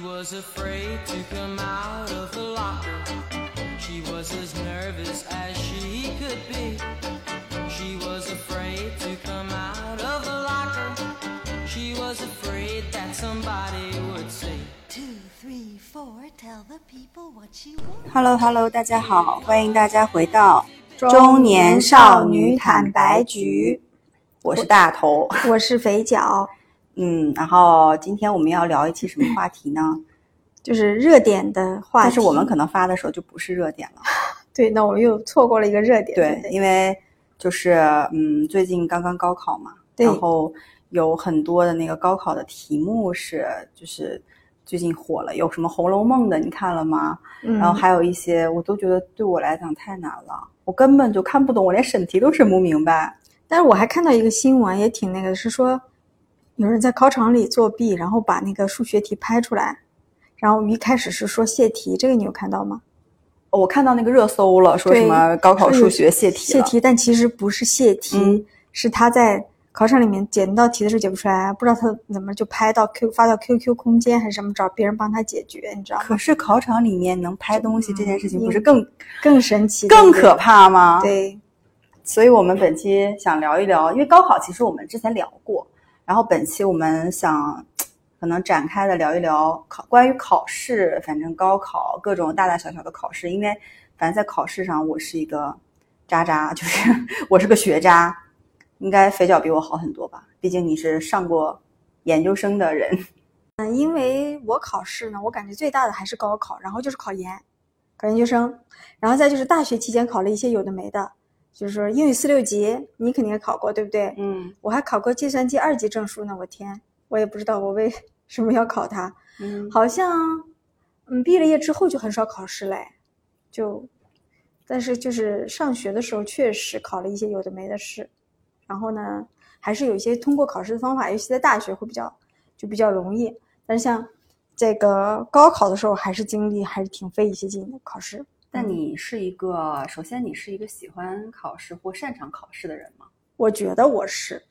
She was afraid to come out of the locker. She was as nervous as she could be. She was afraid to come out of the locker. She was afraid that somebody would say. Two, three, four, tell the people what she wants. Hello Hello，大家好，欢迎大家回到中年少女坦白局，我是大头，我是肥脚，嗯，然后今天我们要聊一期什么话题呢？就是热点的话题。但是我们可能发的时候就不是热点了，对，那我们又错过了一个热点。对，对因为就是嗯，最近刚刚高考嘛，然后有很多的那个高考的题目是就是最近火了，有什么《红楼梦》的，你看了吗？嗯然后还有一些我都觉得对我来讲太难了，我根本就看不懂，我连审题都审不明白。但是我还看到一个新闻，也挺那个，是说有人在考场里作弊，然后把那个数学题拍出来，然后一开始是说泄题，这个你有看到吗？我看到那个热搜了，说什么高考数学泄题泄题，但其实不是泄题，嗯是他在考场里面解到题的时候解不出来，不知道他怎么就拍到 Q 发到 QQ 空间还是什么，找别人帮他解决，你知道吗？可是考场里面能拍东西这件事情，嗯不是更更神奇，更可怕吗？。对，所以我们本期想聊一聊，因为高考其实我们之前聊过，然后本期我们想可能展开的聊一聊考关于考试，反正高考各种大大小小的考试，因为反正在考试上我是一个渣渣，就是我是个学渣，应该肥脚比我好很多吧？毕竟你是上过研究生的人。嗯，因为我考试呢，我感觉最大的还是高考，然后就是考研，考研究生，然后再就是大学期间考了一些有的没的，就是说英语四六级，你肯定也考过，对不对？嗯我还考过计算机二级证书呢，我天，我也不知道我为什么要考它，嗯，好像，嗯，毕了业之后就很少考试嘞，就，但是就是上学的时候确实考了一些有的没的试，然后呢，还是有一些通过考试的方法，尤其在大学会比较就比较容易，但是像这个高考的时候，还是经历还是挺费一些劲的考试。但你是一个，首先你是一个喜欢考试或擅长考试的人吗？我觉得我是，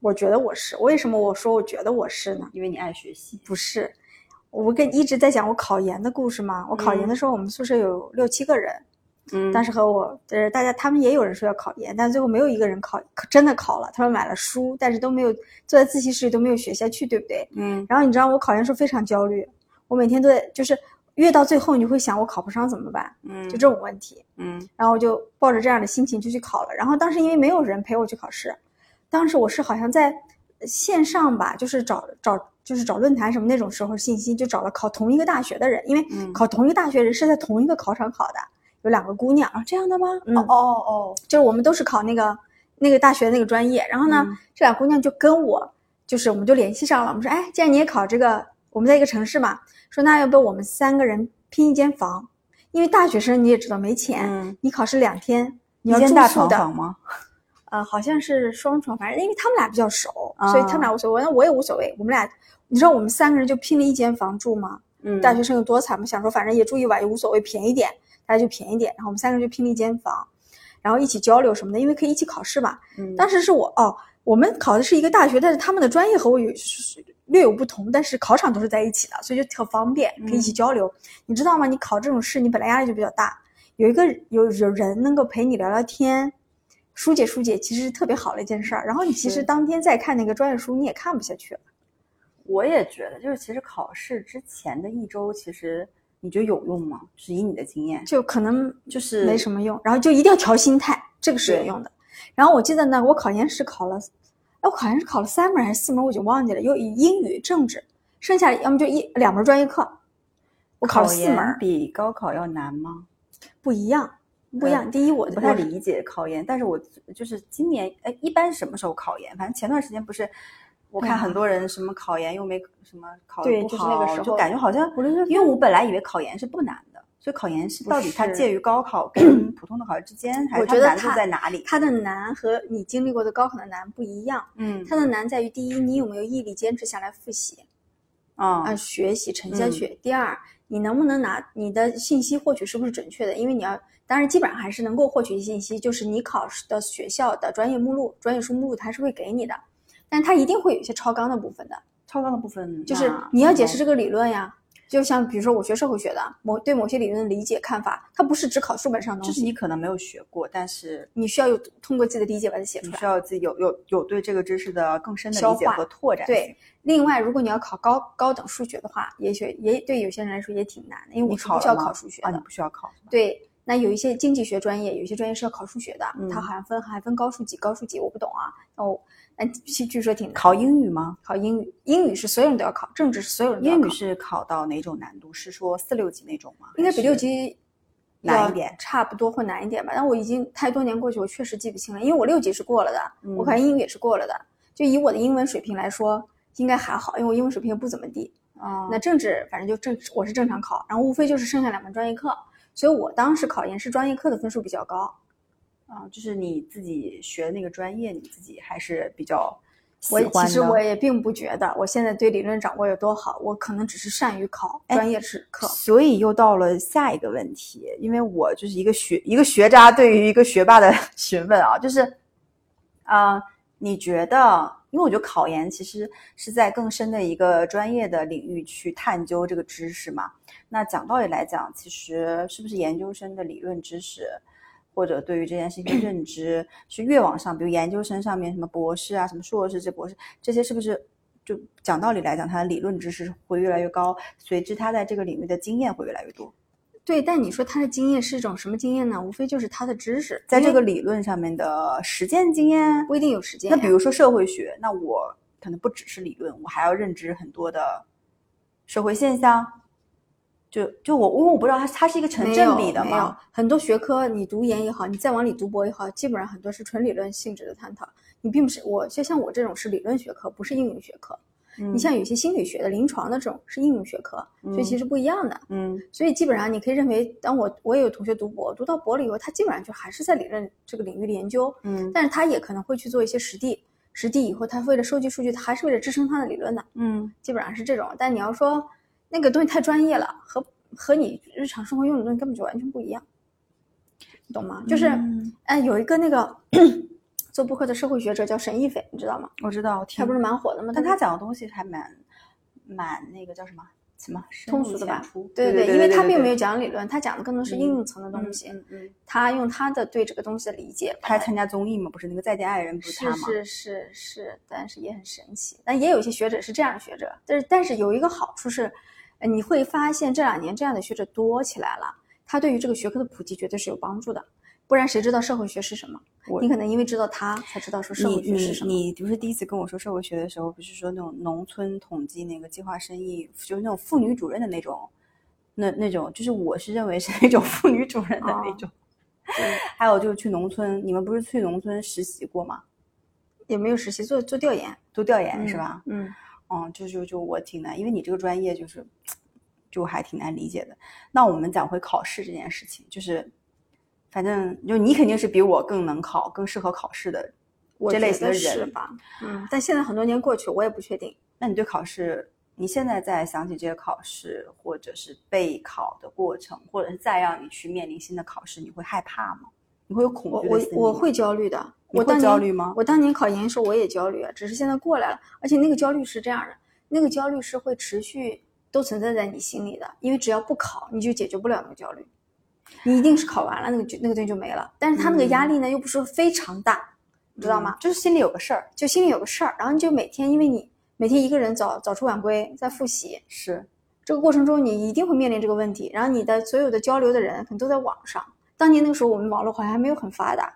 我觉得我是，为什么我说我觉得我是呢？因为你爱学习。不是，我跟一直在讲我考研的故事嘛。我考研的时候，我们宿舍有六七个人，嗯但是和我就是，大家他们也有人说要考研，但最后没有一个人考，真的考了。他们买了书，但是都没有坐在自习室里都没有学下去，对不对？嗯然后你知道我考研时候非常焦虑，我每天都在就是越到最后你就会想我考不上怎么办，嗯，就这种问题。嗯。然后我就抱着这样的心情就去考了。然后当时因为没有人陪我去考试，当时我是好像在线上吧，就是找找就是找论坛什么那种时候信息，就找了考同一个大学的人，因为嗯。考同一个大学人是在同一个考场考的，有两个姑娘。啊，这样的吗？嗯，哦哦哦，就是我们都是考那个那个大学那个专业，然后呢，嗯。这俩姑娘就跟我，就是我们就联系上了，我们说，哎，既然你也考这个，我们在一个城市嘛，说那要不我们三个人拼一间房，因为大学生你也知道没钱，嗯你考试两天你一要间大床住宿的，房吗？呃，好像是双床，反正因为他们俩比较熟，啊所以他们俩无所谓，那我也无所谓，我们俩，你知道我们三个人就拼了一间房住吗？嗯大学生有多惨嘛？想说反正也住一晚也无所谓，便宜点，大家就便宜点。然后我们三个人就拼了一间房，然后一起交流什么的，因为可以一起考试嘛。嗯当时是我哦，我们考的是一个大学，但是他们的专业和我有是略有不同，但是考场都是在一起的，所以就特方便，可以一起交流。你知道吗？你考这种试，你本来压力就比较大，有一个有有人能够陪你聊聊天。疏解疏解其实是特别好的一件事儿，然后你其实当天再看那个专业书，你也看不下去了。我也觉得，就是其实考试之前的一周，其实你觉得有用吗？是以你的经验，就可能就是没什么用，然后就一定要调心态，这个是有用的。然后我记得呢，我考研是考了，哎，我考研是考了三门还是四门，我已经忘记了，有英语、政治，剩下的要么就一两门专业课，我考了四研门，比高考要难吗？不一样，不一样。嗯第一，我不太理解考研，但是我就是今年，哎，一般什么时候考研？反正前段时间不是，我看很多人什么考研又没什么考不好，就是那个时候就感觉好像因为我本来以为考研是不难的，所以考研是到底它介于高考 跟普通的考试之间，还是它难度在哪里？它的难和你经历过的高考的难不一样，嗯它的难在于第一，你有没有毅力坚持下来复习。啊啊，学习沉下嗯去。第二，你能不能拿你的信息获取是不是准确的？因为你要，当然基本上还是能够获取信息，就是你考试的学校的专业目录、专业书目录，它是会给你的，但它一定会有一些超纲的部分的，超纲的部分就是你要解释这个理论呀，就像比如说我学社会学的，某对某些理论的理解看法，它不是只考书本上的东西就是，你可能没有学过，但是你需要有通过自己的理解把它写出来你需。要自己有有有对这个知识的更深的理解和拓展。对，另外如果你要考高高等数学的话，也许也对有些人来说也挺难的，因为我是不需要考数学的。你不需要考。对，那有一些经济学专业，有一些专业是要考数学的，嗯它好像分还分高数几高数几，我不懂啊。哦，那据据说挺难。考英语吗？考英语，英语是所有人都要考，政治是所有人都要考。英语是考到哪种难度？是说四六级那种吗？应该比六级难一点差不多或难一点吧。但我已经太多年过去，我确实记不清了，因为我六级是过了的，嗯我考英语也是过了的。就以我的英文水平来说，应该还好，因为我英文水平也不怎么地。啊，那政治反正就正我是正常考，然后无非就是剩下两门专业课，所以我当时考研是专业课的分数比较高。啊，就是你自己学那个专业，你自己还是比较喜我欢的其实我也并不觉得我现在对理论掌握有多好，我可能只是善于考哎专业是课。所以又到了下一个问题，因为我就是一个学一个学渣对于一个学霸的 询问啊，就是，啊、你觉得？因为我觉得考研其实是在更深的一个专业的领域去探究这个知识嘛。那讲道理来讲，其实是不是研究生的理论知识，或者对于这件事情的 认知，是越往上，比如研究生上面什么博士啊、什么硕士、这博士，这些是不是就讲道理来讲，他的理论知识会越来越高，随之他在这个领域的经验会越来越多。对，但你说他的经验是一种什么经验呢？无非就是他的知识，在这个理论上面的实践经验，不一定有实践。那比如说社会学，那我可能不只是理论，我还要认知很多的社会现象。就就我，因为我不知道它它是一个成正比的嘛。很多学科，你读研也好，你再往里读博也好，基本上很多是纯理论性质的探讨。你并不是我，就像我这种是理论学科，不是应用学科。嗯你像有些心理学的、临床的这种是应用学科，所以其实不一样的。嗯所以基本上你可以认为，当我我也有同学读博，读到博了以后，他基本上就还是在理论这个领域的研究，嗯但是他也可能会去做一些实地。实地以后，他为了收集数据，他还是为了支撑他的理论的，嗯基本上是这种。但你要说那个东西太专业了，和和你日常生活用的东西根本就完全不一样，你懂吗？就是，嗯哎，有一个那个做播客的社会学者叫沈亦斐，你知道吗？我知道，他不是蛮火的吗？但他讲的东西还蛮蛮那个叫什么什么通俗的吧对对对因为他并没有有讲理论，他讲的更多是应用层的东西。嗯嗯，他用他的对这个东西的理解，他还参加综艺嘛？不是那个再见爱人，不他吗？是是是是，但是也很神奇。但也有一些学者是这样的学者，但是但是有一个好处是，呃你会发现这两年这样的学者多起来了，他对于这个学科的普及绝对是有帮助的。不然谁知道社会学是什么？你可能因为知道他才知道说社会学是什么。你你不是第一次跟我说社会学的时候，不是说那种农村统计那个计划生育，就是那种妇女主任的那种，那那种，就是我是认为是那种妇女主任的那哦种。还有就是去农村，你们不是去农村实习过吗？也没有实习做做调研，做调研、是吧？嗯，嗯，就就就我挺难，因为你这个专业就是，就还挺难理解的。那我们讲回考试这件事情，就是，反正就你肯定是比我更能考、更适合考试的这类型的人吧？嗯，但现在很多年过去，我也不确定。那你对考试，你现在在想起这些考试，或者是备考的过程，或者是再让你去面临新的考试，你会害怕吗？你会有恐我我惧我会焦虑的。我当年焦虑吗我当年考研的时候我也焦虑啊，只是现在过来了。而且那个焦虑是这样的，那个焦虑是会持续都存在在你心里的，因为只要不考，你就解决不了那个焦虑。你一定是考完了，那个就那个东西就没了。但是他那个压力呢，又不是非常大，你知道吗？嗯就是心里有个事儿，就心里有个事儿，然后你就每天，因为你每天一个人早早出晚归在复习，是这个过程中你一定会面临这个问题，然后你的所有的交流的人可能都在网上。当年那个时候我们网络好像还没有很发达，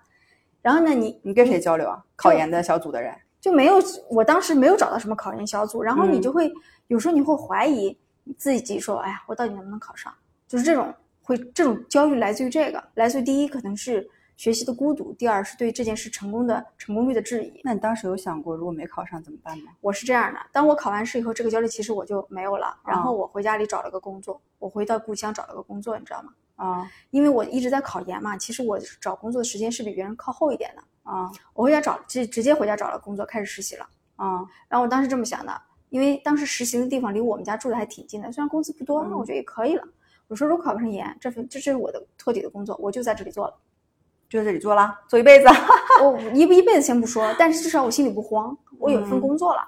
然后呢，你你跟谁交流啊？考研的小组的人，就没有，我当时没有找到什么考研小组，然后你嗯就会、有时候你会怀疑自己说，哎呀，我到底能不能考上？就是这种会这种焦虑来自于这个，来自于第一可能是学习的孤独，第二是对这件事成功的成功率的质疑。那你当时有想过如果没考上怎么办吗？我是这样的，当我考完试以后，这个焦虑其实我就没有了，然后哦我回家里找了个工作，我回到故乡找了个工作，你知道吗？啊因为我一直在考研嘛，其实我找工作的时间是比别人靠后一点的。啊我回家找直直接回家找了工作，开始实习了。啊！然后我当时这么想的，因为当时实习的地方离我们家住的还挺近的，虽然工资不多，那我觉得也可以了。我说如果考不上研，这份这这是我的托底的工作，我就在这里做了。就在这里做了，做一辈子。我一一辈子先不说，但是至少我心里不慌，我有一份嗯工作了，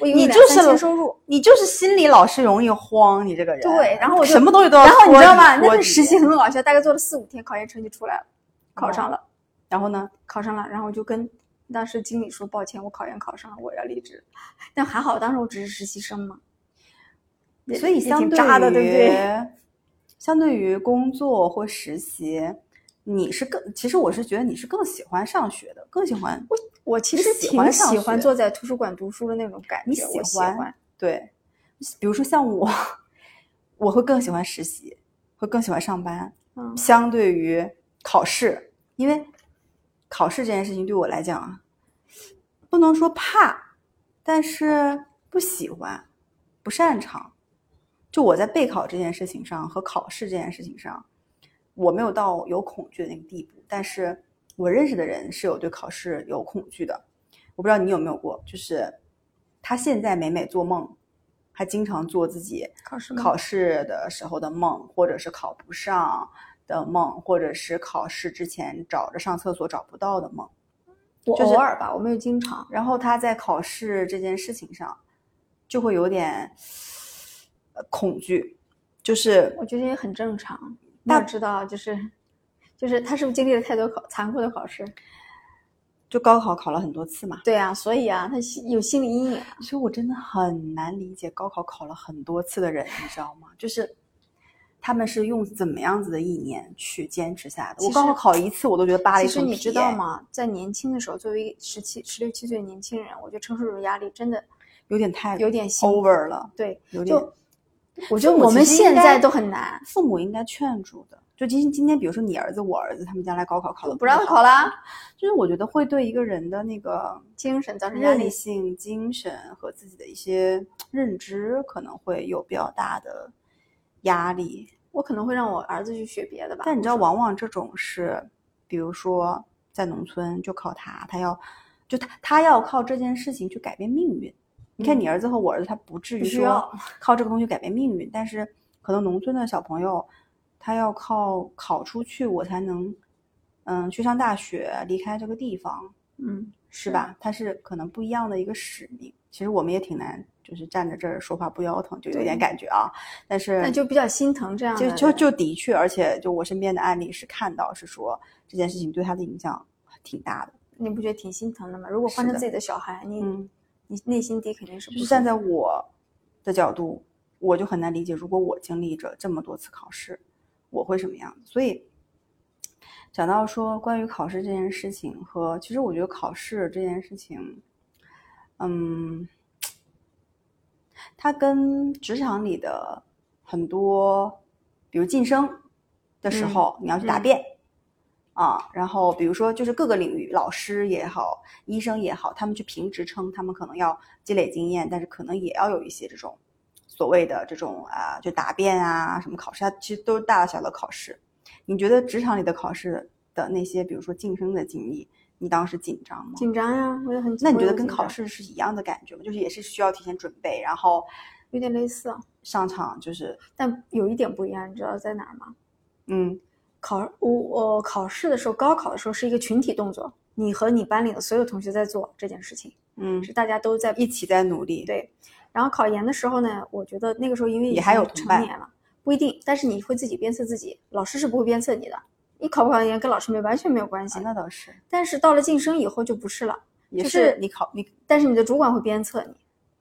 我有两你就是三千收入。你就是心里老是容易慌，你这个人。对，然后我就什么东西都要然后你知道吗？那拖底个实习很搞笑，大概做了四五天，考研成绩出来了，考上了，然后呢？考上了，然后我就跟当时经理说，抱歉，我考研考上了，我要离职。但还好，当时我只是实习生嘛，所以也相对对不对？于相对于工作或实习，你是更其实我是觉得你是更喜欢上学的，更喜欢我我其实喜挺欢喜欢坐在图书馆读书的那种感觉，你喜欢。对，比如说像我，我会更喜欢实习，会更喜欢上班，嗯相对于考试，因为考试这件事情对我来讲啊，不能说怕，但是不喜欢，不擅长。就我在备考这件事情上和考试这件事情上，我没有到有恐惧的那个地步，但是我认识的人是有对考试有恐惧的。我不知道你有没有过，就是他现在每每做梦，还经常做自己考试考试的时候的梦，或者是考不上的梦，或者是考试之前找着上厕所找不到的梦。我就偶尔吧，我没有经常。然后他在考试这件事情上，就会有点呃恐惧，就是我觉得也很正常。要知道，就是就是他是不是经历了太多考残酷的考试？就高考考了很多次嘛，对啊，所以啊，他心有心理阴影。所以我真的很难理解高考考了很多次的人，你知道吗？就是他们是用怎么样子的意念去坚持下来的？我高考考一次，我都觉得扒了一层皮。其实你知道？吗？在年轻的时候，作为十七、十六七岁的年轻人，我觉得承受这种压力真的有点太有点 over 了。对，有点就我觉得我们现在都很难，父母应该劝住的。就今今天，比如说你儿子、我儿子，他们将来高考考的不让考啦，就是我觉得会对一个人的那个精神造成压力韧。性、精神和自己的一些认知，可能会有比较大的压力。我可能会让我儿子去学别的吧。但你知道，往往这种是，比如说在农村就靠他，他要就他他要靠这件事情去改变命运。你看，你儿子和我儿子，他不至于说 靠这个东西改变命运，但是可能农村的小朋友，他要靠考出去，我才能嗯去上大学，离开这个地方，嗯，是吧？他是可能不一样的一个使命。其实我们也挺难，就是站在这儿说话不腰疼，就有点感觉啊。但是那就比较心疼这样的。就就就的确，而且就我身边的案例是看到是说这件事情对他的影响挺大的。你不觉得挺心疼的吗？如果换成自己的小孩，你、嗯，你内心底肯定是就是站在我的角度，我就很难理解，如果我经历着这么多次考试，我会什么样子。所以讲到说关于考试这件事情和，其实我觉得考试这件事情，嗯，它跟职场里的很多，比如晋升的时嗯候，你要去答嗯辩。啊，然后比如说就是各个领域，老师也好，医生也好，他们去评职称，他们可能要积累经验，但是可能也要有一些这种所谓的这种啊，就答辩啊什么考试，它其实都是大大小小的考试。你觉得职场里的考试的那些，比如说晋升的经历，你当时紧张吗？紧张呀，我也很。那你觉得跟考试是一样的感觉吗？就是也是需要提前准备，然后有点类似啊？上场就是但有一点不一样，你知道在哪儿吗？嗯考我我考试的时候，高考的时候是一个群体动作，你和你班里的所有同学在做这件事情，嗯是大家都在一起在努力。对。然后考研的时候呢，我觉得那个时候因为已也还有成年了，不一定，但是你会自己鞭策自己，老师是不会鞭策你的。你考不考研跟老师没完全没有关系啊，，那倒是，但是到了晋升以后就不是了，也就是你考你但是你的主管会鞭策你，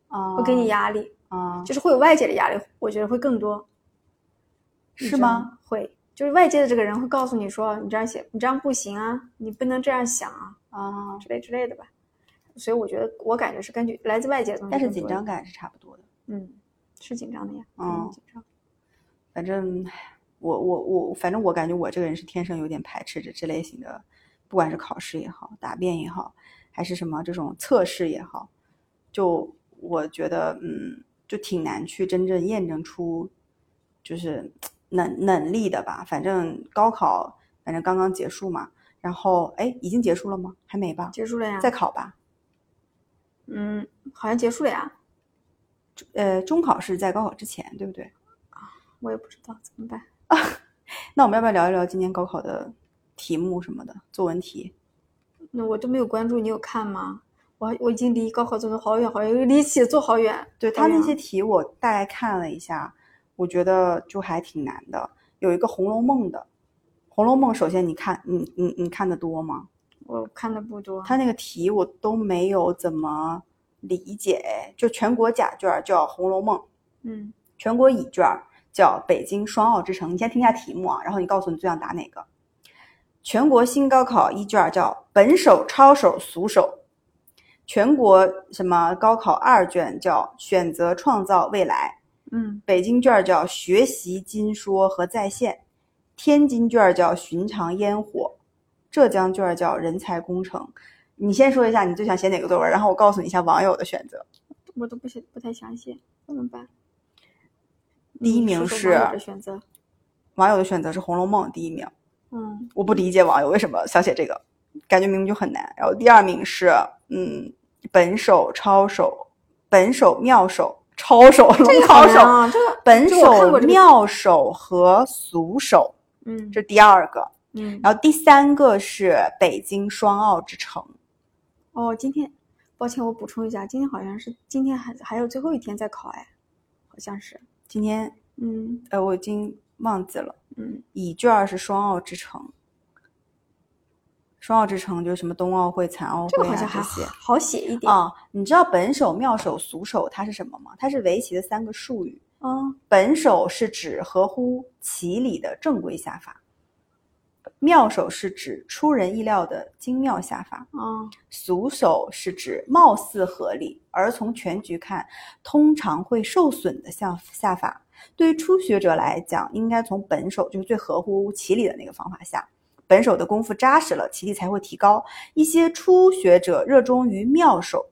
啊，会给你压力，啊，就是会有外界的压力，我觉得会更多。是吗？？会，就是外界的这个人会告诉你说，你这样写，你这样不行啊，你不能这样想啊，啊，之类之类的吧。所以我觉得，我感觉是根据来自外界的东西但是紧张感是差不多的。嗯，是紧张的呀，嗯嗯，紧张。反正我我我，反正我感觉我这个人是天生有点排斥着这类型的，不管是考试也好，答辩也好，还是什么这种测试也好，就我觉得嗯，就挺难去真正验证出就是能能力的吧。反正高考反正刚刚结束嘛，然后哎，已经结束了吗？还没吧？结束了呀，再考吧。嗯，好像结束了呀，呃，中考是在高考之前，对不对？啊我也不知道怎么办。那我们要不要聊一聊今年高考的题目什么的作文题？那我都没有关注，你有看吗？我我已经离高考作文好远好远，离写作好远。对他那些题，我大概看了一下，我觉得就还挺难的。有一个《红楼梦》的，《红楼梦》首先你看，你你你看的多吗？我看的不多。他那个题我都没有怎么理解，就全国甲卷儿叫《红楼梦》，嗯全国乙卷儿叫北京双奥之城。你先听一下题目啊，然后你告诉你最想答哪个。全国新高考一卷儿叫本手、抄手、俗手。全国什么高考二卷叫选择创造未来。嗯北京卷儿叫学习金说和在线，天津卷儿叫寻常烟火，浙江卷儿叫人才工程。你先说一下你最想写哪个作文，然后我告诉你一下网友的选择。我都不写不太想写，怎么办？第一名是网友的选择。网友的选择是《红楼梦》第一名，嗯我不理解网友为什么想写这个，感觉明明就很难。然后第二名是嗯本手、抄手、本手、妙手、抄手、龙这个抄手、啊，这个本手、这个妙手和俗手，嗯这是第二个。嗯然后第三个是北京双奥之城，哦，今天抱歉，我补充一下，今天好像是今天还还有最后一天在考哎，好像是。今天嗯呃我已经忘记了，嗯乙卷儿是双奥之城，双奥之城就是什么冬奥会、残奥会、啊、这个好像还好写一点。啊。你知道本手、妙手、俗手它是什么吗？它是围棋的三个术语。啊本手是指合乎棋理的正规下法，妙手是指出人意料的精妙下法，啊俗手是指貌似合理而从全局看通常会受损的下下法。对于初学者来讲，应该从本手就是最合乎棋理的那个方法下。本手的功夫扎实了，棋力才会提高。一些初学者热衷于妙手，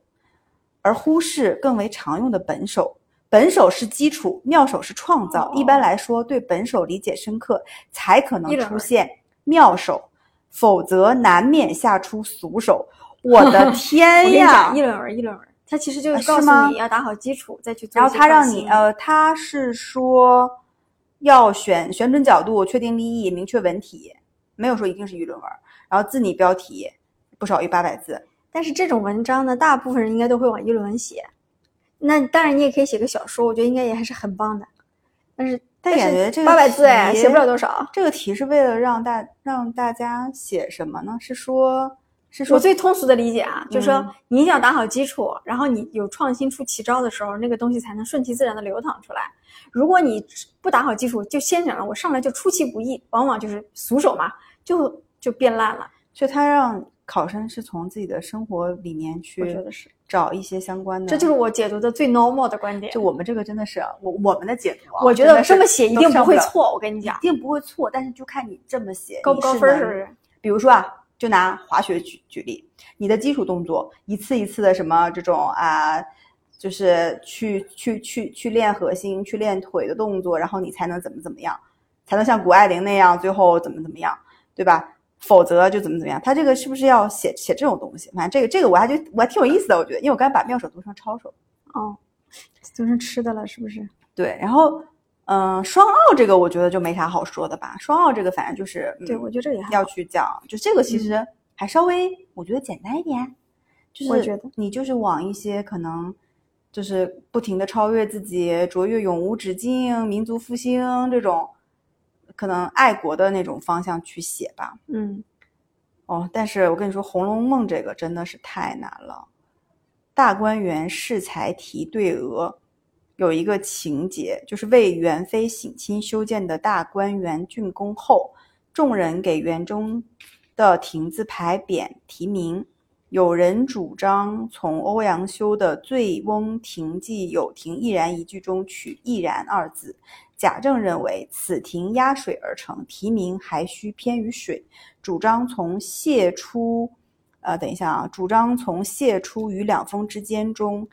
而忽视更为常用的本手。本手是基础，妙手是创造。哦一般来说，对本手理解深刻，才可能出现妙手，否则难免下出俗手。我的 天呀议！论文，议论文，它其实就啊是告诉你要打好基础，再去做然后他让你呃，他是说要选选准角度，确定立意，明确文体，没有说一定是议论文。然后自拟标题不少于八百字。但是这种文章呢，大部分人应该都会往议论文写。那当然，你也可以写个小说，我觉得应该也还是很棒的。但是，但感觉这个八百字哎，写不了多少。这个题是为了让大让大家写什么呢？是说，是说我最通俗的理解啊，就是说嗯你一定要打好基础，然后你有创新出奇招的时候，那个东西才能顺其自然的流淌出来。如果你不打好基础，就先想了我上来就出其不意，往往就是俗手嘛，就就变烂了。所以他让考生是从自己的生活里面我去觉得是，找一些相关的。这就是我解读的最 normal 的观点。就我们这个真的是我我们的解读啊，我觉得这么写一定不会错，我跟你讲一，定不会错，但是就看你这么写高不高分儿是不是？比如说啊，就拿滑雪举举例，你的基础动作一次一次的什么这种啊，就是去去去去练核心、去练腿的动作，然后你才能怎么怎么样，才能像谷爱凌那样最后怎么怎么样，对吧？否则就怎么怎么样。他这个是不是要写写这种东西？反正这个这个我还觉得我还挺有意思的，我觉得，因为我刚才把妙手读成抄手。哦，读成吃的了，是不是？对，然后嗯、呃双奥这个我觉得就没啥好说的吧。双奥这个反正就是，嗯、对，我觉得这也要去讲，就这个其实还稍微我觉得简单一点，就是你就是往一些可能就是不停的超越自己、卓越永无止境、民族复兴这种可能爱国的那种方向去写吧。嗯，哦，但是我跟你说，《红楼梦》这个真的是太难了。大观园适才题对额有一个情节，就是为元妃省亲修建的大观园竣工后，众人给园中的亭子牌匾题名。有人主张从欧阳修的《醉翁亭记有亭亦然》一句中取“亦然”二字。贾政认为此亭压水而成，题名还需偏于水，主张从谢出，呃，等一下啊，主张从谢出与两峰之间中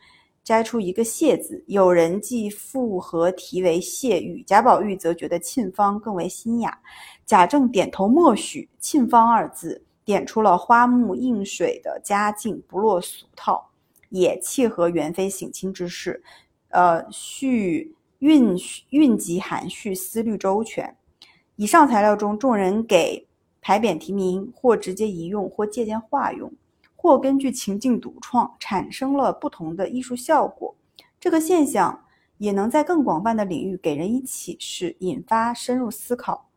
摘出一个谢字。有人既复合题为谢玉，贾宝玉则觉得沁芳更为新雅。贾政点头默许“沁芳”二字，点出了花木映水的佳境，不落俗套，也契合元妃省亲之事。呃，序韵韵集含蓄，思虑周全。以上材料中，众人给牌匾题名，或直接移用，或借鉴化用，或根据情境独创产生了不同的艺术效果。这个现象也能在更广泛的领域给人以启示，引发深入思考。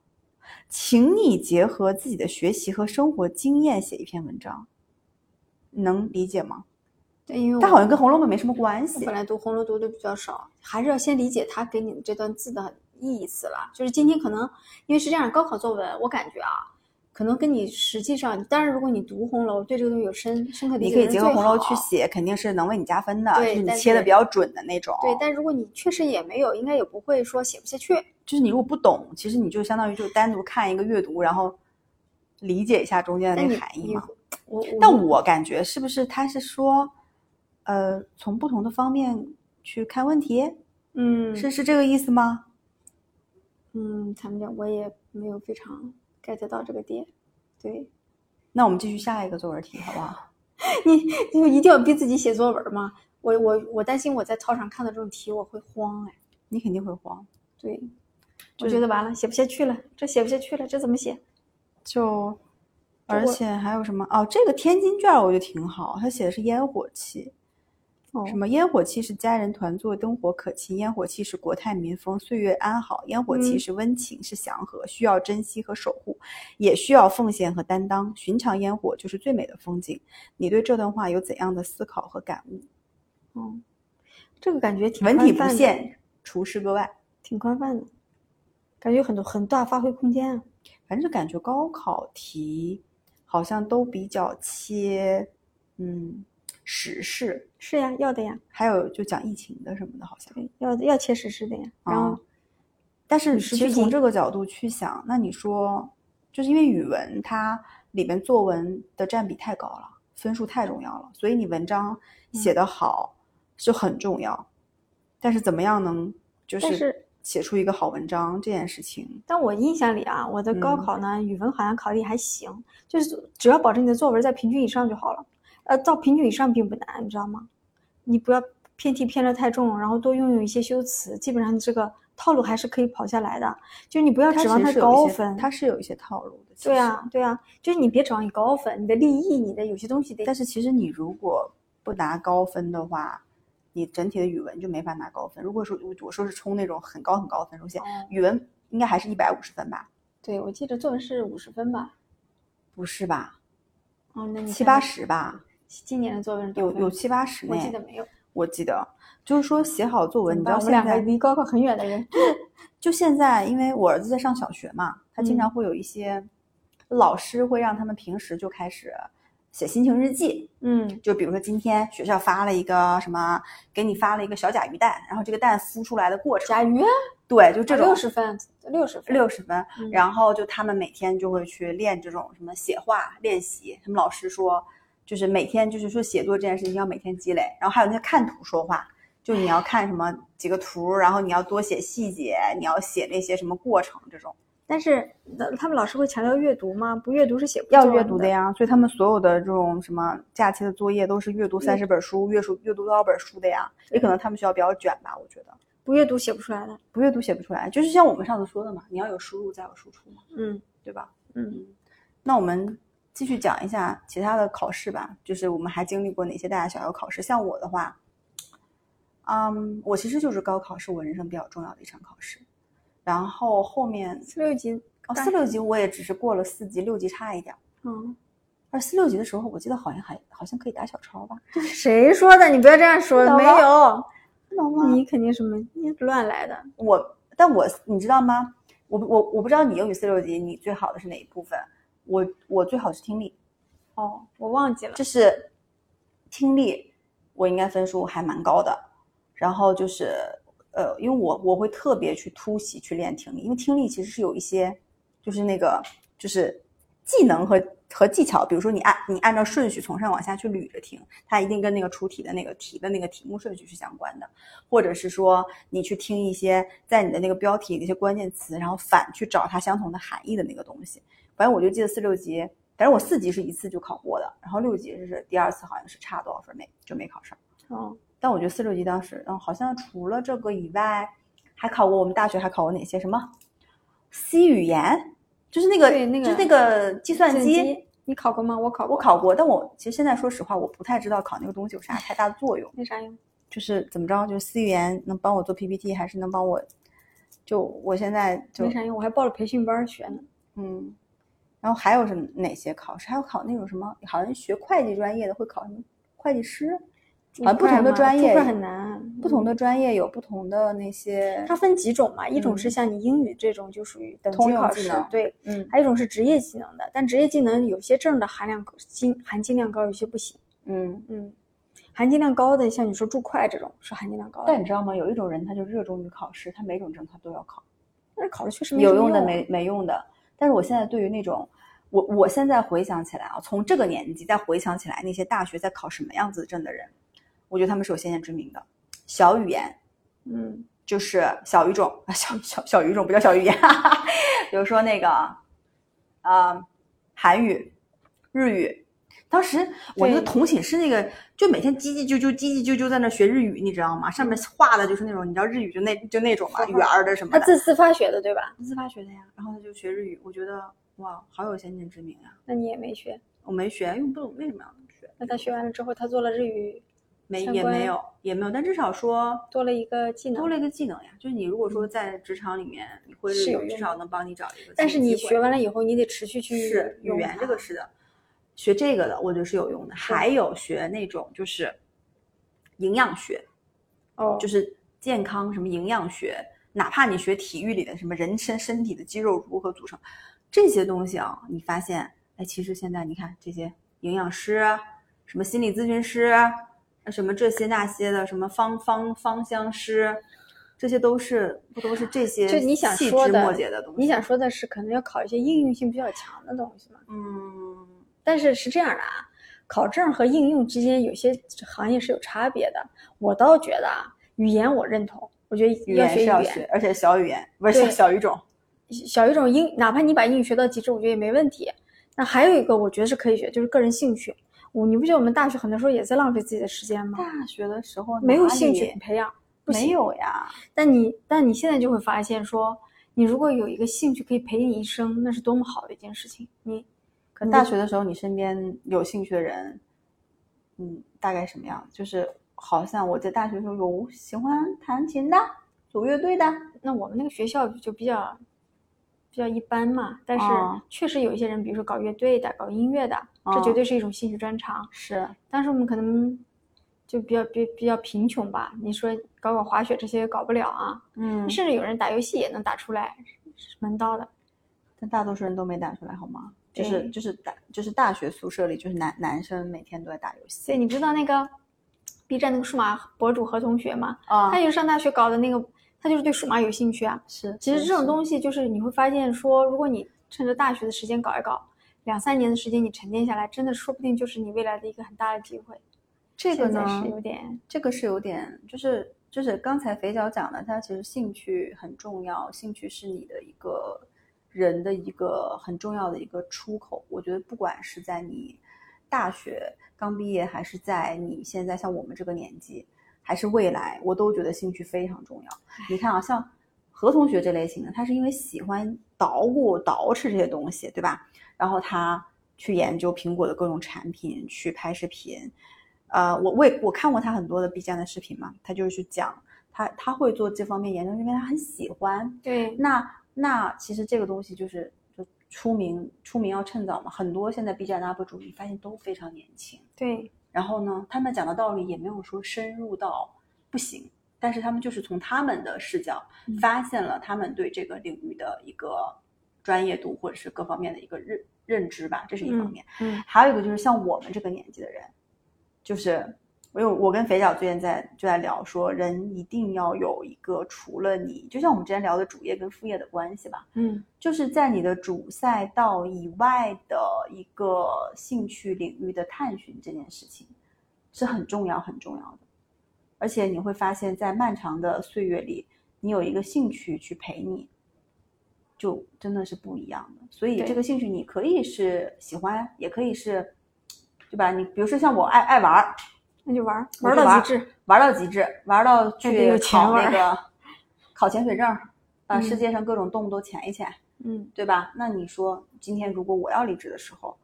请你结合自己的学习和生活经验写一篇文章，能理解吗？对，因为它好像跟《红楼梦》没什么关我系本。来读红楼读的比较少，还是要先理解他给你的这段字的意思了。就是今天可能因为是这样，高考作文我感觉啊，可能跟你实际上，当然如果你读红楼，对这个东西有深深刻理解你可以结合红楼去写，肯定是能为你加分的，就是你切的比较准的那种。对，但如果你确实也没有，应该也不会说写不下去。就是你如果不懂，其实你就相当于就单独看一个阅读，然后理解一下中间的那个含义你嘛。但我感觉是不是他是说，呃，从不同的方面去看问题，嗯是是这个意思吗？嗯，他们讲我也没有非常 get 到这个点。对那我们继续下一个作文题好不好？你，你一定要逼自己写作文吗？我我我担心我在操场看到这种题我会慌哎。你肯定会慌。对，就我觉得完了，写不下去了，这写不下去了，这怎么写？就，而且还有什么？哦，这个天津卷我觉得挺好，他写的是烟火气。哦什么烟火气是家人团坐，灯火可亲；烟火气是国泰民丰，岁月安好；烟火气嗯是温情，是祥和，需要珍惜和守护，也需要奉献和担当。寻常烟火就是最美的风景。你对这段话有怎样的思考和感悟？嗯，这个感觉挺文体不限，除诗歌外，挺宽泛的，感觉有很多很大发挥空间啊。反正就感觉高考题好像都比较切，嗯，时事，是呀，要的呀，还有就讲疫情的什么的，好像。对，要要切实施的呀。然后啊但是其实从这个角度去想，那你说，就是因为语文它里边作文的占比太高了，分数太重要了，所以你文章写嗯得好就很重要。但是怎么样能就是写出一个好文章这件事情，但我印象里啊，我的高嗯考呢，语文好像考的也还行，就是只要保证你的作文在平均以上就好了。呃，到平均以上并不难，你知道吗？你不要偏题偏的太重，然后多用用一些修辞，基本上这个套路还是可以跑下来的。就是你不要指望它高分，它是有一些套路的。对啊，对啊，就是你别指望你高分，你的立意，你的有些东西得但是其实你如果不拿高分的话，你整体的语文就没法拿高分。如果说我我说是冲那种很高很高的分数线，嗯语文应该还是一百五十分吧？对，我记得作文是五十分吧？不是吧？哦，那你七八十吧？今年的作文有有七八十呢我。记得没有。我记得就是说写好作文，你知道现在个离高考很远的人，就现在，因为我儿子在上小学嘛，他经嗯常会有一些老师会让他们平时就开始写心情日记，嗯就比如说今天学校发了一个什么，给你发了一个小甲鱼蛋，然后这个蛋孵出来的过程，甲鱼啊对，就这种六十分，六十分，六十分，嗯然后就他们每天就会去练这种什么写话练习。他们老师说，就是每天就是说写作这件事情要每天积累，然后还有那些看图说话，就你要看什么几个图，然后你要多写细节，你要写那些什么过程这种，但是呃他们老师会强调阅读吗？不阅读是写不出要。阅读的呀。所以他们所有的这种什么假期的作业都是阅读三十本书，阅读阅读多少本书的呀？也可能他们学校比较卷吧，我觉得不阅读写不出来的。不阅读写不出来，就是像我们上次说的嘛，你要有输入再有输出嘛，嗯对吧？嗯，那我们继续讲一下其他的考试吧，就是我们还经历过哪些大大小小考试。像我的话，嗯，我其实就是高考是我人生比较重要的一场考试，然后后面四六级，哦四六级我也只是过了四级，六级差一点儿。嗯，而四六级的时候，我记得好像还好像可以打小抄吧？谁说的？你不要这样说，没有？你肯定是没，你乱来的。我，但我你知道吗？我我我不知道你英语四六级你最好的是哪一部分？我我最好是听力。哦，我忘记了。就是听力，我应该分数还蛮高的。然后就是呃，因为我我会特别去突袭去练听力，因为听力其实是有一些就是那个就是技能和和技巧，比如说你按你按照顺序从上往下去捋着听，它一定跟那个出题的那个题的那个题目顺序是相关的，或者是说你去听一些在你的那个标题里的一些关键词，然后反去找它相同的含义的那个东西。反正我就记得四六级，反正我四级是一次就考过的，然后六级是第二次好像是差多少分没就没考上。哦，但我觉得四六级当时，嗯，好像除了这个以外，还考过我们大学还考过哪些什么 C 语言，就是那个那个就是那个计算机，你考过吗？我考过，我考过，但我其实现在说实话，我不太知道考那个东西有啥太大的作用。没啥用。就是怎么着，就是思源能帮我做 PPT，还是能帮我？就我现在就没啥用，我还报了培训班学呢。嗯，然后还有什么哪些考试？还有考那种什么，好像学会计专业的会考什么会计师，好像不同的专业会很难，不同的专业有不同的那些。它分几种嘛？一种是嗯像你英语这种就属于等通级考试对，嗯还有一种是职业技能的，但职业技能有些证的含量金含金量高，有些不行。嗯，嗯，含金量高的，像你说注会这种是含金量高的，但你知道吗？有一种人他就热衷于考试，他每种证他都要考。但是考的确实没有用的没没用的。但是我现在对于那种，我我现在回想起来啊，从这个年纪再回想起来，那些大学在考什么样子证的人，我觉得他们是有先见之明的。小语言嗯就是小语种，啊 小小小语种不叫小语言，哈哈，比如说那个，啊、韩语、日语。当时我那个同寝室那个，就每天叽叽啾啾、叽叽啾啾在那学日语，你知道吗？上面画的就是那种，你知道日语就那就那种嘛，圆儿的什么的。他自自发学的对吧？自发学的呀，然后他就学日语，我觉得哇，好有先见之明啊！那你也没学，我没学，因为不懂为什么要学，那他学完了之后，他做了日语，没也没有也没有，但至少说多了一个技能，多了一个技能呀。就是你如果说在职场里面你会日语，至少能帮你找一个。但是你学完了以后，你得持续去是语言这个是的，学这个的我觉得是有用的。还有学那种就是营养学，哦，就是健康什么营养学，哪怕你学体育里的什么人身身体的肌肉如何组成，这些东西啊，你发现，哎，其实现在你看这些营养师啊，什么心理咨询师啊，什么这些那些的，什么芳芳芳香师，这些都是不都是这些就你想细说的枝末节的东西？你想说的是，可能要考一些应用性比较强的东西嘛？嗯，但是是这样的啊，考证和应用之间有些行业是有差别的。我倒觉得啊，语言我认同，我觉得语言要学语言，是要学，而且小语言不是小语种，小语种英，哪怕你把英语学到极致，我觉得也没问题。那还有一个我觉得是可以学，就是个人兴趣。我你不觉得我们大学很多时候也在浪费自己的时间吗？大学的时候没有兴趣培养，不没。有呀，但你但你现在就会发现说，你如果有一个兴趣可以陪你一生，那是多么好的一件事情。你可大学的时候，你身边有兴趣的人，嗯，大概什么样？就是好像我在大学的时候有喜欢弹琴的，组乐队的，那我们那个学校就比较比较一般嘛，但是哦确实有一些人，比如说搞乐队的、搞音乐的，这哦绝对是一种兴趣专长。是但是我们可能就比较比比较贫穷吧。你说搞搞滑雪这些也搞不了啊，嗯，甚至有人打游戏也能打出来，是门道的。但大多数人都没打出来，好吗？就是就是大就是大学宿舍里，就是男男生每天都在打游戏所以你知道那个 B 站那个数码博主何同学吗？啊他就是上大学搞的那个，他就是对数码有兴趣啊。是，其实这种，东西就是你会发现说，如果你趁着大学的时间搞一搞，两三年的时间你沉淀下来，真的说不定就是你未来的一个很大的机会。这个呢是有点这个是有点，就是就是刚才肥脚讲的，他其实兴趣很重要，兴趣是你的一个人的一个很重要的一个出口。我觉得不管是在你大学刚毕业，还是在你现在像我们这个年纪，还是未来，我都觉得兴趣非常重要。你看啊，像何同学这类型的，他是因为喜欢捣鼓、捯饬这些东西，对吧？然后他去研究苹果的各种产品，去拍视频。呃，我我也我看过他很多的 B 站的视频嘛，他就是去讲他他会做这方面研究，因为他很喜欢。对那那其实这个东西就是就出名出名要趁早嘛，很多现在 B 站的 UP 主你发现都非常年轻，对。然后呢，他们讲的道理也没有说深入到不行，但是他们就是从他们的视角嗯。发现了他们对这个领域的一个专业度或者是各方面的一个认认知吧，这是一方面。嗯。还有一个就是像我们这个年纪的人，就是我有我跟肥脚最近在就在聊说，人一定要有一个除了你，就像我们之前聊的主业跟副业的关系吧，嗯就是在你的主赛道以外的一个兴趣领域的探寻这件事情，是很重要很重要的。而且你会发现在漫长的岁月里，你有一个兴趣去陪你，就真的是不一样的。所以这个兴趣你可以是喜欢，也可以是，对吧？你比如说像我爱爱玩儿，那就玩儿玩玩到极致。玩到极致，玩到去考那个 考潜水证，把嗯世界上各种动物都潜一潜。嗯对吧？那你说今天如果我要离职的时候，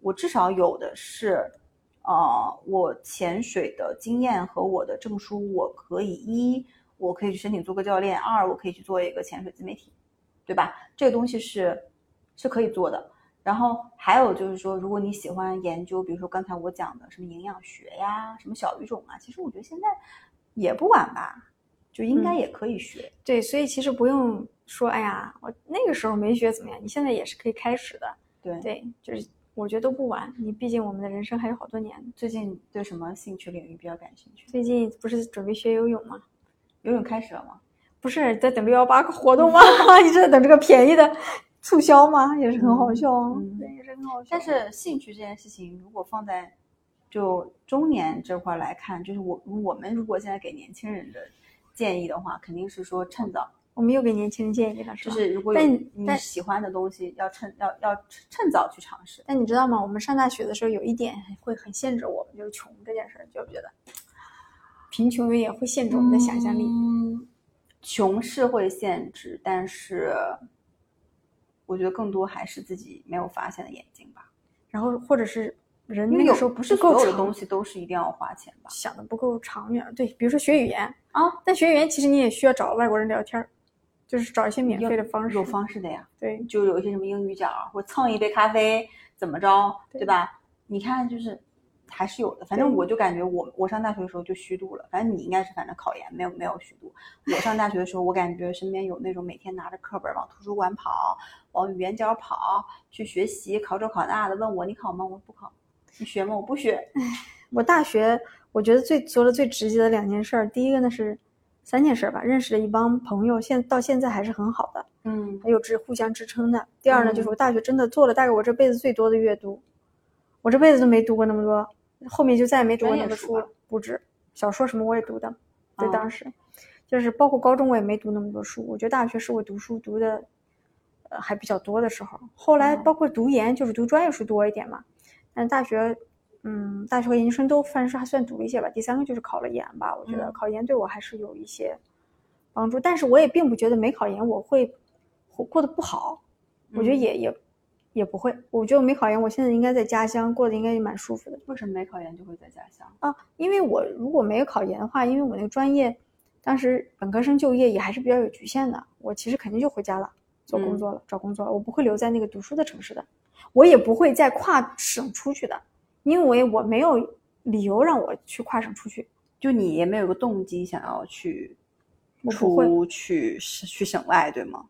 我至少有的是，呃，我潜水的经验和我的证书，我可以一，我可以去申请做个教练；二，我可以去做一个潜水自媒体，对吧？这个东西是是可以做的。然后还有就是说，如果你喜欢研究，比如说刚才我讲的什么营养学呀，什么小语种啊，其实我觉得现在也不晚吧，就应该嗯也可以学。对，所以其实不用说，哎呀，我那个时候没学怎么样，你现在也是可以开始的。对，对，就是我觉得都不晚。你毕竟我们的人生还有好多年。最近对什么兴趣领域比较感兴趣？最近不是准备学游泳吗？游泳开始了吗？不是在等六幺八活动吗？一直在等这个便宜的促销吗？也是很好笑，嗯对，也是很好笑。但是兴趣这件事情，如果放在就中年这块儿来看，就是我我们如果现在给年轻人的建议的话，肯定是说趁早，我们又给年轻人建议了，是就？是如果有但你但喜欢的东西，要趁要要趁早去尝试。但你知道吗？我们上大学的时候有一点会很限制我们，就是穷这件事儿，觉不觉得？贫穷也会限制我们的想象力。嗯，穷是会限制，但是我觉得更多还是自己没有发现的眼睛吧。然后或者是人有那个时候不是够有的东西都是一定要花钱吧？想的不够长远。对，比如说学语言啊，但学语言其实你也需要找外国人聊天儿，就是找一些免费的方式。有方式的呀。对，就有一些什么英语角，或蹭一杯咖啡，怎么着，对对吧？你看，就是还是有的。反正我就感觉我我上大学的时候就虚度了，反正你应该是反正考研没有没有虚度。我上大学的时候，我感觉身边有那种每天拿着课本往图书馆跑，往语言角跑去学习，考这考那的，问我你考吗？我说不考。你学吗？我不学。我大学我觉得最做的最直接的两件事儿，第一个呢是三件事儿吧，认识了一帮朋友，现到现在还是很好的，嗯还有支互相支撑的。第二呢，嗯就是我大学真的做了大概我这辈子最多的阅读，我这辈子都没读过那么多，后面就再也没读过那么多书了，不止小说什么我也读的，在哦当时，就是包括高中我也没读那么多书，我觉得大学是我读书读的，呃还比较多的时候。后来哦包括读研，就是读专业书多一点嘛，但大学。嗯，大学和研究生都算是还算读一些吧。第三个就是考了研吧，我觉得嗯考研对我还是有一些帮助，但是我也并不觉得没考研我会会过得不好，我觉得嗯也也也不会。我觉得我没考研，我现在应该在家乡过得应该也蛮舒服的为什么没考研就会在家乡？啊。因为我如果没有考研的话，因为我那个专业当时本科生就业也还是比较有局限的，我其实肯定就回家了，做工嗯作了，找工作了，我不会留在那个读书的城市的，我也不会再跨省出去的，因为我没有理由让我去跨省出去。就你也没有个动机想要去出去去省外，对吗？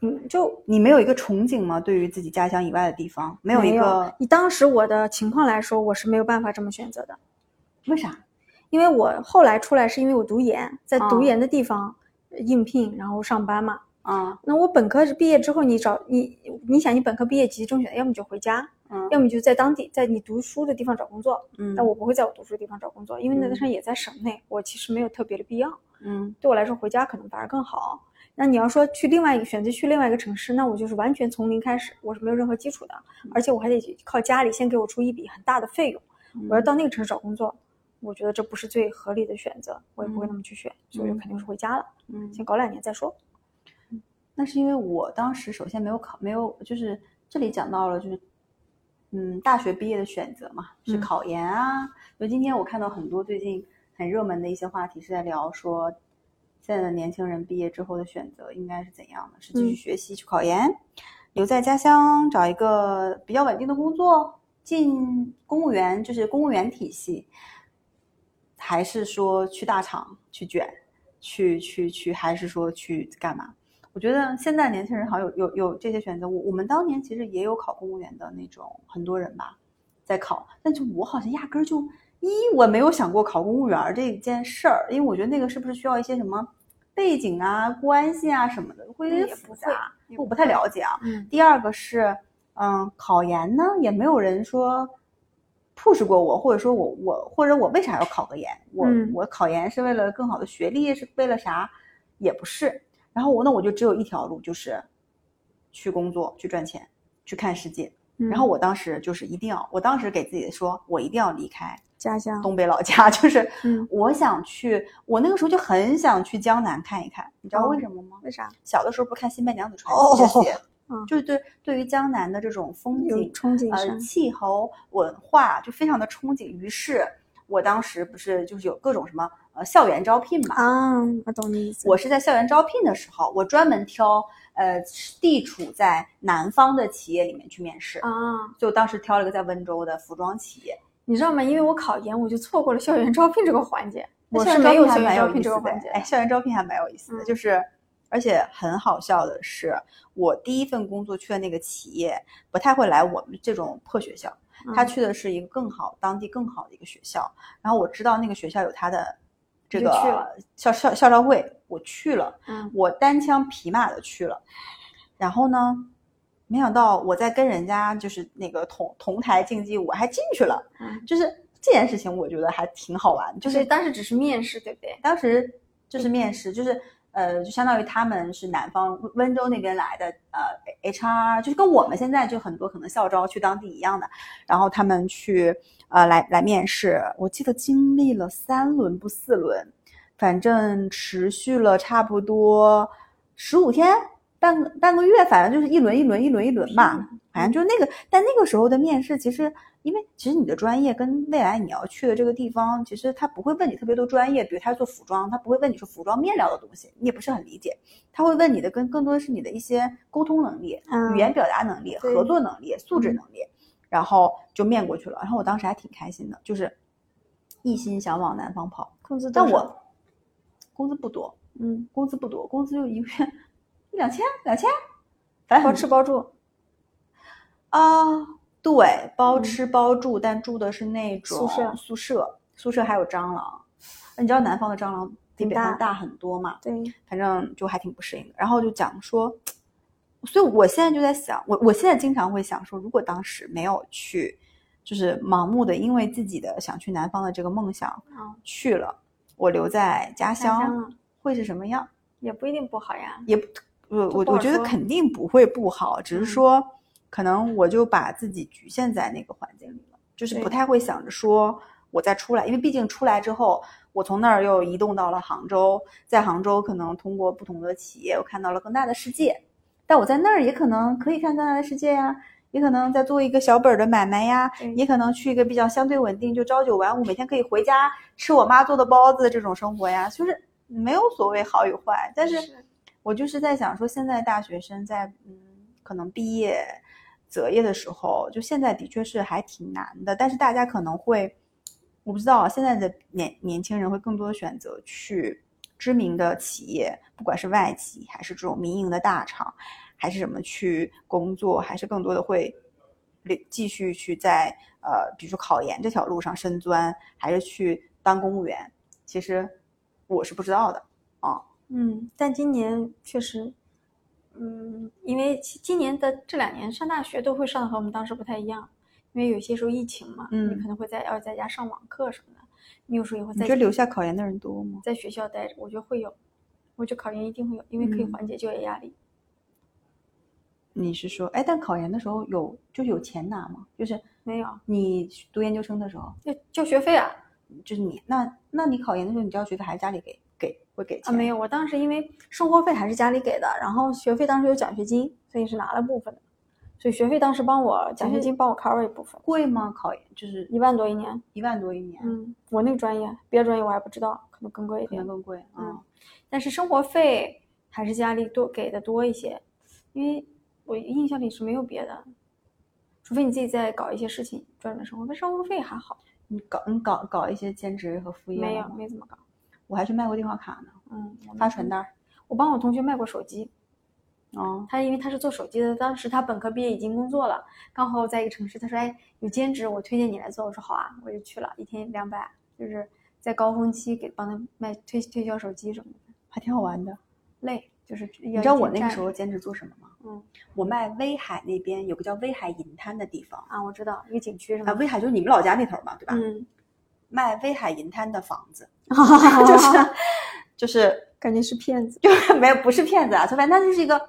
嗯，就你没有一个憧憬吗？对于自己家乡以外的地方，没有一个以当时我的情况来说，我是没有办法这么选择的。为啥？因为我后来出来是因为我读研，在读哦研的地方应聘，然后上班嘛。啊，那我本科是毕业之后，你找你，你想你本科毕业集中选，要么就回家，嗯要么就在当地，在你读书的地方找工作。嗯，但我不会在我读书的地方找工作，因为那嗯个上也在省内，我其实没有特别的必要。嗯对我来说，回家可能反而更好。那你要说去另外一个选择去另外一个城市，那我就是完全从零开始，我是没有任何基础的，而且我还得靠家里先给我出一笔很大的费用。我要到那个城市找工作，我觉得这不是最合理的选择，我也不会那么去选，所以我就肯定是回家了，嗯，先搞两年再说。那是因为我当时首先没有考，没有就是这里讲到了就是，嗯，大学毕业的选择嘛，是嗯考研啊。就今天我看到很多最近很热门的一些话题是在聊说，现在的年轻人毕业之后的选择应该是怎样的？是继续嗯学习去考研，留在家乡找一个比较稳定的工作，进公务员，就是公务员体系，还是说去大厂去卷，去去去，还是说去干嘛？我觉得现在年轻人好像有有有这些选择。我我们当年其实也有考公务员的那种很多人吧，在考，但就我好像压根儿就一我没有想过考公务员这件事儿，因为我觉得那个是不是需要一些什么背景啊、关系啊什么的，会有点复杂，我不太了解啊。嗯第二个是，嗯，考研呢也没有人说 push 过我，或者说我我或者我为啥要考个研？我、嗯我考研是为了更好的学历，是为了啥？也不是。然后我那我就只有一条路，就是去工作、去赚钱、去看世界。嗯然后我当时就是一定要，我当时给自己说，我一定要离开家乡，东北老家，就是嗯我想去，我那个时候就很想去江南看一看，你知道哦为什么吗？为啥？小的时候不看《新白娘子传哦奇》这些，嗯就是对对于江南的这种风景、呃憧憬呃，气候、文化，就非常的憧憬。于是，我当时不是就是有各种什么呃校园招聘嘛，啊，我懂你意思。我是在校园招聘的时候，我专门挑呃地处在南方的企业里面去面试，啊，所以我当时挑了一个在温州的服装企业。你知道吗？因为我考研，我就错过了校园招聘这个环节。我校是没有校园招聘这个环节的。哎，校园招聘还蛮有意思的，嗯就是而且很好笑的是，我第一份工作去的那个企业不太会来我们这种破学校，他嗯去的是一个更好、当地更好的一个学校。然后我知道那个学校有他的这个校校校招会，我去了，嗯我单枪匹马的去了。然后呢，没想到我在跟人家就是那个同同台竞技，我还进去了。嗯，就是这件事情，我觉得还挺好玩，就就是是当时只是面试，对不对？当时就是面试，就是呃，就相当于他们是南方温州那边来的呃 HR，就是跟我们现在就很多可能校招去当地一样的，然后他们去呃来来面试，我记得经历了三轮不四轮，反正持续了差不多十五天。半个半个月，反正就是一轮一轮一轮一轮吧，反正就是那个。但那个时候的面试，其实因为其实你的专业跟未来你要去的这个地方，其实他不会问你特别多专业，比如他是做服装，他不会问你说服装面料的东西，你也不是很理解，他会问你的更更多的是你的一些沟通能力、嗯语言表达能力、合作能力、素质能力，然后就面过去了。然后我当时还挺开心的，就是一心想往南方跑，工资。但我工资不多，嗯，工资不多，工资就一个月 一两千两千，反正包吃包住，啊，对，包嗯吃包住，但住的是那种宿舍宿舍，宿舍还有蟑螂。你知道南方的蟑螂比北方大很多嘛？对，反正就还挺不适应的。然后就讲说，所以我现在就在想，我我现在经常会想说，如果当时没有去，就是盲目的因为自己的想去南方的这个梦想啊，去了，我留在家乡乡会是什么样？也不一定不好呀。也不，我我我觉得肯定不会不好，只是嗯说可能我就把自己局限在那个环境里了，就是不太会想着说我再出来，因为毕竟出来之后，我从那儿又移动到了杭州，在杭州可能通过不同的企业，我看到了更大的世界，但我在那儿也可能可以看更大的世界呀。也可能在做一个小本儿的买卖呀，也可能去一个比较相对稳定，就朝九晚五，每天可以回家吃我妈做的包子这种生活呀，就是没有所谓好与坏。但是我就是在想说，现在大学生在嗯，可能毕业择业的时候，就现在的确是还挺难的，但是大家可能会，我不知道现在的年年轻人会更多的选择去知名的企业，不管是外企还是这种民营的大厂，还是什么去工作，还是更多的会继续去在呃，比如说考研这条路上深钻，还是去当公务员，其实我是不知道的啊。嗯，但今年确实，嗯，因为今年的这两年上大学都会上的和我们当时不太一样，因为有些时候疫情嘛，嗯你可能会在要在家上网课什么的，你有时候也会在你觉得留下考研的人多吗？在学校待着，我觉得会有，我觉得考研一定会有，因为可以嗯缓解就业压力。你是说，哎，但考研的时候有就是有钱拿吗？就是没有，你读研究生的时候，要交学费啊就是你那那你考研的时候，你交学费还是家里给给会给啊？没有，我当时因为生活费还是家里给的，然后学费当时有奖学金，所以是拿了部分的，所以学费当时帮我奖学金帮我 cover 一部分，贵吗？考研就是一万多一年。一万多一年，嗯，我那个专业，别的专业我还不知道，可能更贵一点可能。更贵啊。嗯但是生活费还是家里多给的多一些，因为我印象里是没有别的，除非你自己在搞一些事情赚点生活费，生活费还好，你搞你搞搞一些兼职和副业没有没怎么搞。我还去卖过电话卡呢，嗯，发传单儿。我帮我同学卖过手机，哦，他因为他是做手机的，当时他本科毕业已经工作了，刚好在一个城市，他说哎有兼职，我推荐你来做，我说好啊，我就去了，一天两百，就是在高峰期给帮他卖推推销手机什么的，还挺好玩的。累，就是你你知道我那个时候兼职做什么吗？嗯我卖威海那边有个叫威海银滩的地方啊，我知道一个景区是啊，威海就是你们老家那头嘛，对吧？嗯，卖威海银滩的房子，就 就是 就是感觉是骗子，就是没有不是骗子啊，就反正它就是一个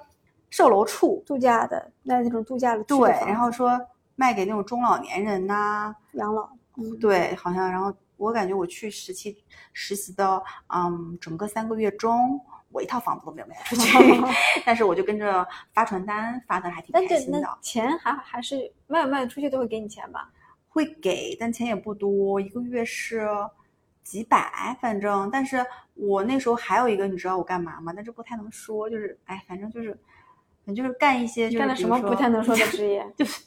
售楼处，度假的那那种度假的对，然后说卖给那种中老年人呐、养老，嗯，对，好像然后我感觉我去实习实习的，嗯，整个三个月中，我一套房子都没有卖出去，但是我就跟着发传单，发的还挺开心的那。钱还还是卖不卖得出去都会给你钱吧？会给，但钱也不多，一个月是几百，反正。但是我那时候还有一个，你知道我干嘛吗？但这不太能说，就是哎，反正就是，反正就是干一些就是干了什么不太能说的职业？就是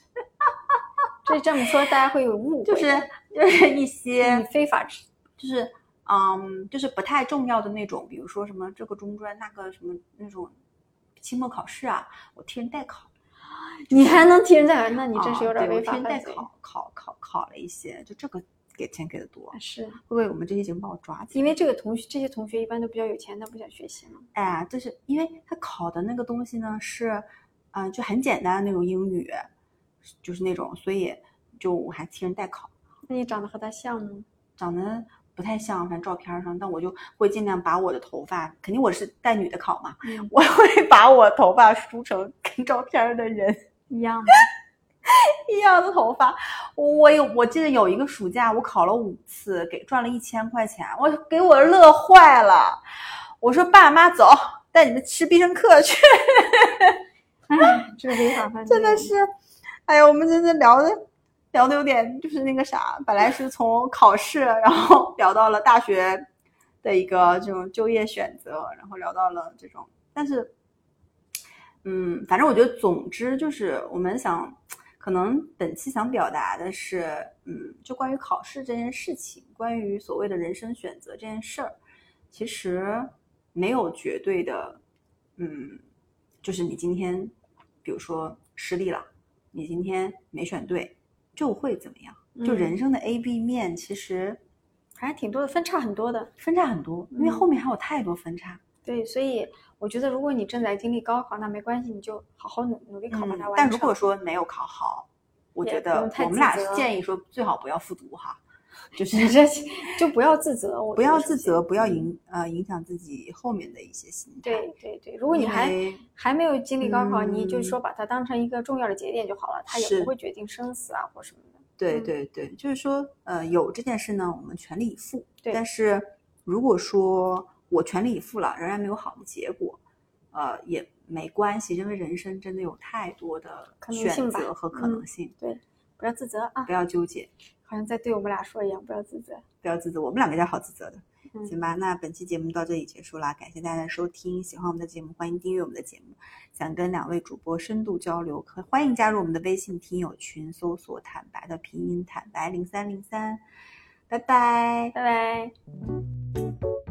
这 这么说大家会有误会。就是就是一些非法职就是嗯，就是不太重要的那种，比如说什么这个中专那个什么那种期末考试啊，我替人代考。你还能替人代考，那你真是有点我替人代。考考考考了一些，就这个给钱给的多，是会不会我们这些节目把我抓起来？因为这个同学，这些同学一般都比较有钱，他不想学习嘛。哎，就是因为他考的那个东西呢是，嗯、就很简单的那种英语，就是那种，所以就我还替人代考，那你长得和他像吗？长得不太像，反正照片上，但我就会尽量把我的头发，肯定我是带女的考嘛，嗯，我会把我头发梳成跟照片的人一样的？一样的头发。我有，我记得有一个暑假，我考了五次，给赚了一千块钱，我给我乐坏了。我说爸妈走，带你们吃必胜客去。哎，这真的是，哎呀，我们真的聊的聊的有点就是那个啥，本来是从考试，然后 聊到了大学的一个这种就业选择，然后聊到了这种，但是，嗯，反正我觉得，总之就是我们想，可能本期想表达的是，嗯，就关于考试这件事情，关于所谓的人生选择这件事儿，其实没有绝对的，嗯，就是你今天，比如说失利了，你今天没选对，就会怎么样？就嗯人生的 A、B 面其实还是挺多的，分叉很多的。分叉很多，因为嗯后面还有太多分叉。对，所以我觉得，如果你正在经历高考，那没关系，你就好好努努力考，把它完成。嗯但如果说没有考好，我觉得我们俩建议说最好不要复读哈，就是你这就不要自责，我不要自责，不要影呃影响自己后面的一些心态。对对对，如果你还还没有经历高考，你就说把它当成一个重要的节点就好了，它也不会决定生死啊或什么的。对嗯对对，就是说，呃，有这件事呢，我们全力以赴。对但是如果说我全力以赴了，仍然没有好的结果，呃，也没关系，因为人生真的有太多的选可能性吧择和可嗯能性，不要自责啊不，要纠结，好像在对我们俩说一样，不要自责。不要自责。我们两个家好自责的，嗯行吧？那本期节目到这里结束啦，感谢大家的收听。喜欢我们的节目，欢迎订阅我们的节目。想跟两位主播深度交流，可欢迎加入我们的微信听友群，搜索“坦白”的拼音“坦白零三零三”。拜拜。拜拜。拜。